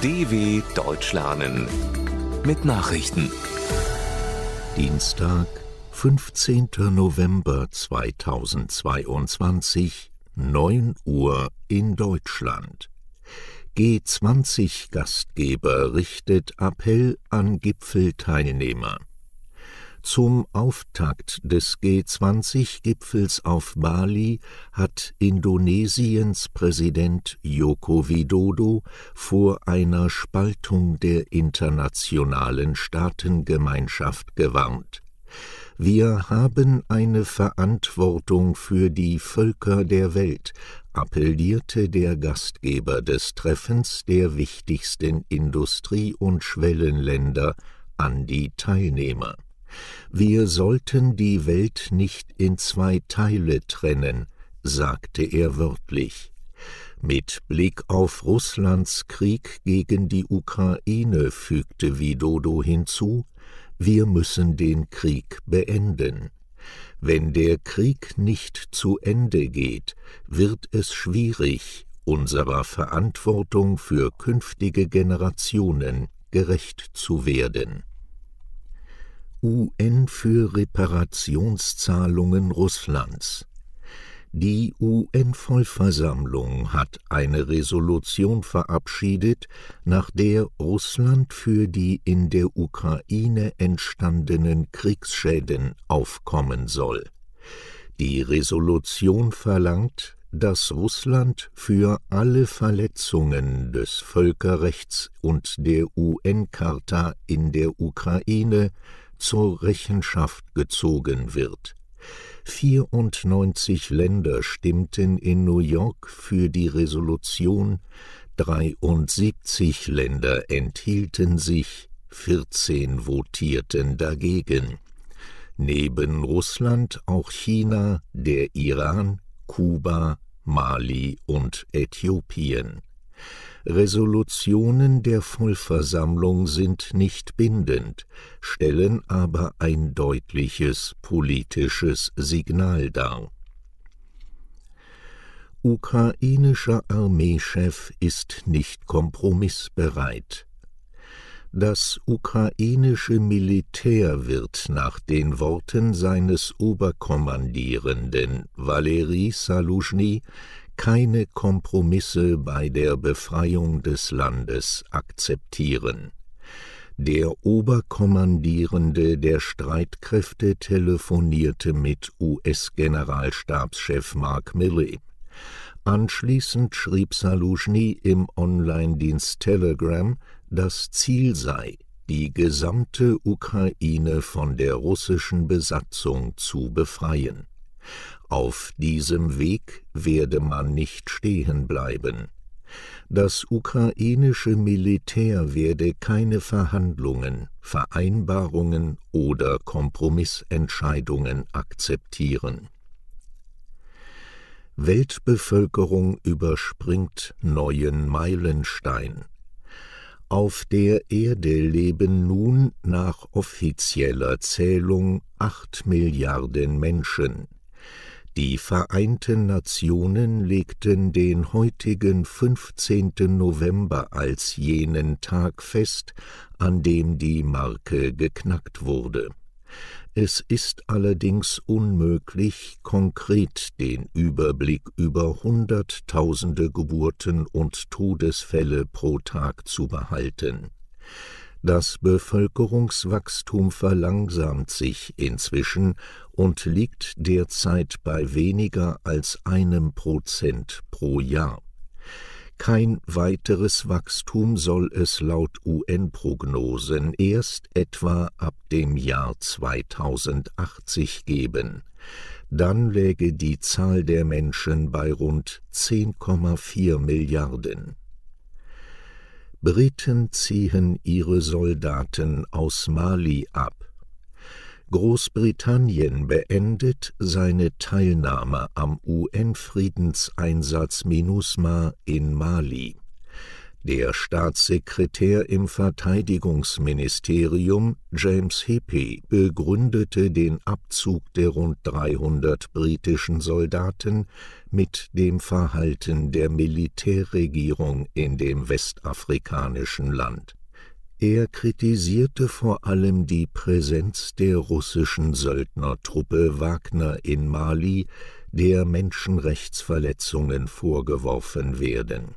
DW Deutsch lernen mit Nachrichten. Dienstag, 15. November 2022, 9 Uhr in Deutschland. G20-Gastgeber richtet Appell an Gipfelteilnehmer. Zum Auftakt des G20-Gipfels auf Bali hat Indonesiens Präsident Joko Widodo vor einer Spaltung der internationalen Staatengemeinschaft gewarnt. Wir haben eine Verantwortung für die Völker der Welt, appellierte der Gastgeber des Treffens der wichtigsten Industrie- und Schwellenländer an die Teilnehmer. Wir sollten die Welt nicht in zwei Teile trennen, sagte er wörtlich. Mit Blick auf Russlands Krieg gegen die Ukraine fügte Widodo hinzu, wir müssen den Krieg beenden. Wenn der Krieg nicht zu Ende geht, wird es schwierig, unserer Verantwortung für künftige Generationen gerecht zu werden. UN für Reparationszahlungen Russlands. Die UN-Vollversammlung hat eine Resolution verabschiedet, nach der Russland für die in der Ukraine entstandenen Kriegsschäden aufkommen soll. Die Resolution verlangt, dass Russland für alle Verletzungen des Völkerrechts und der UN-Charta in der Ukraine zur Rechenschaft gezogen wird. 94 Länder stimmten in New York für die Resolution, 73 Länder enthielten sich, 14 votierten dagegen. Neben Russland auch China, der Iran, Kuba, Mali und Äthiopien. Resolutionen der Vollversammlung sind nicht bindend, stellen aber ein deutliches politisches Signal dar. Ukrainischer Armeechef ist nicht kompromissbereit. Das ukrainische Militär wird nach den Worten seines Oberkommandierenden Valeri Saluzhny keine Kompromisse bei der Befreiung des Landes akzeptieren. Der Oberkommandierende der Streitkräfte telefonierte mit US-Generalstabschef Mark Milley. Anschließend schrieb Saluzhny im Online-Dienst Telegram, das Ziel sei, die gesamte Ukraine von der russischen Besatzung zu befreien. Auf diesem Weg werde man nicht stehen bleiben. Das ukrainische Militär werde keine Verhandlungen, Vereinbarungen oder Kompromissentscheidungen akzeptieren. Weltbevölkerung überspringt neuen Meilenstein. Auf der Erde leben nun nach offizieller Zählung acht Milliarden Menschen. Die Vereinten Nationen legten den heutigen 15. November als jenen Tag fest, an dem die Marke geknackt wurde. Es ist allerdings unmöglich, konkret den Überblick über Hunderttausende Geburten und Todesfälle pro Tag zu behalten. Das Bevölkerungswachstum verlangsamt sich inzwischen und liegt derzeit bei weniger als einem Prozent pro Jahr. Kein weiteres Wachstum soll es laut UN-Prognosen erst etwa ab dem Jahr 2080 geben. Dann läge die Zahl der Menschen bei rund 10,4 Milliarden. Briten ziehen ihre Soldaten aus Mali ab. Großbritannien beendet seine Teilnahme am UN-Friedenseinsatz MINUSMA in Mali. Der Staatssekretär im Verteidigungsministerium James Hippie begründete den Abzug der rund 300 britischen Soldaten mit dem Verhalten der Militärregierung in dem westafrikanischen Land. Er kritisierte vor allem die Präsenz der russischen Söldnertruppe Wagner in Mali, der Menschenrechtsverletzungen vorgeworfen werden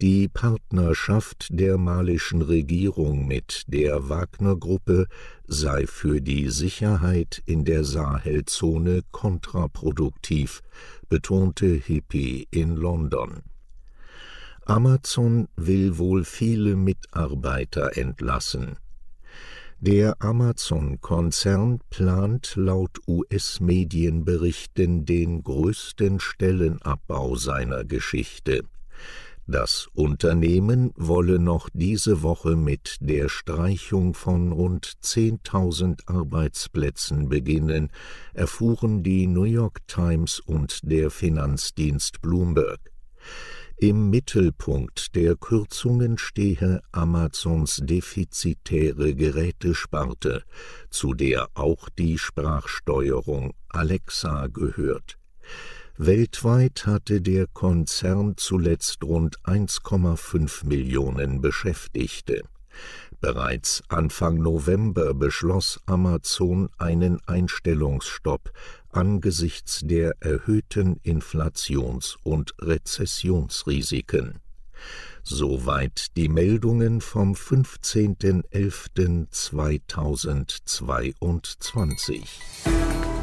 die Partnerschaft der malischen Regierung mit der Wagner-Gruppe sei für die Sicherheit in der Sahelzone kontraproduktiv, betonte Hippie in London. Amazon will wohl viele Mitarbeiter entlassen. Der Amazon-Konzern plant laut US-Medienberichten den größten Stellenabbau seiner Geschichte. Das Unternehmen wolle noch diese Woche mit der Streichung von rund 10.000 Arbeitsplätzen beginnen, erfuhren die New York Times und der Finanzdienst Bloomberg. Im Mittelpunkt der Kürzungen stehe Amazons defizitäre Gerätesparte, zu der auch die Sprachsteuerung Alexa gehört. Weltweit hatte der Konzern zuletzt rund 1,5 Millionen Beschäftigte. Bereits Anfang November beschloss Amazon einen Einstellungsstopp angesichts der erhöhten Inflations- und Rezessionsrisiken. Soweit die Meldungen vom 15.11.2022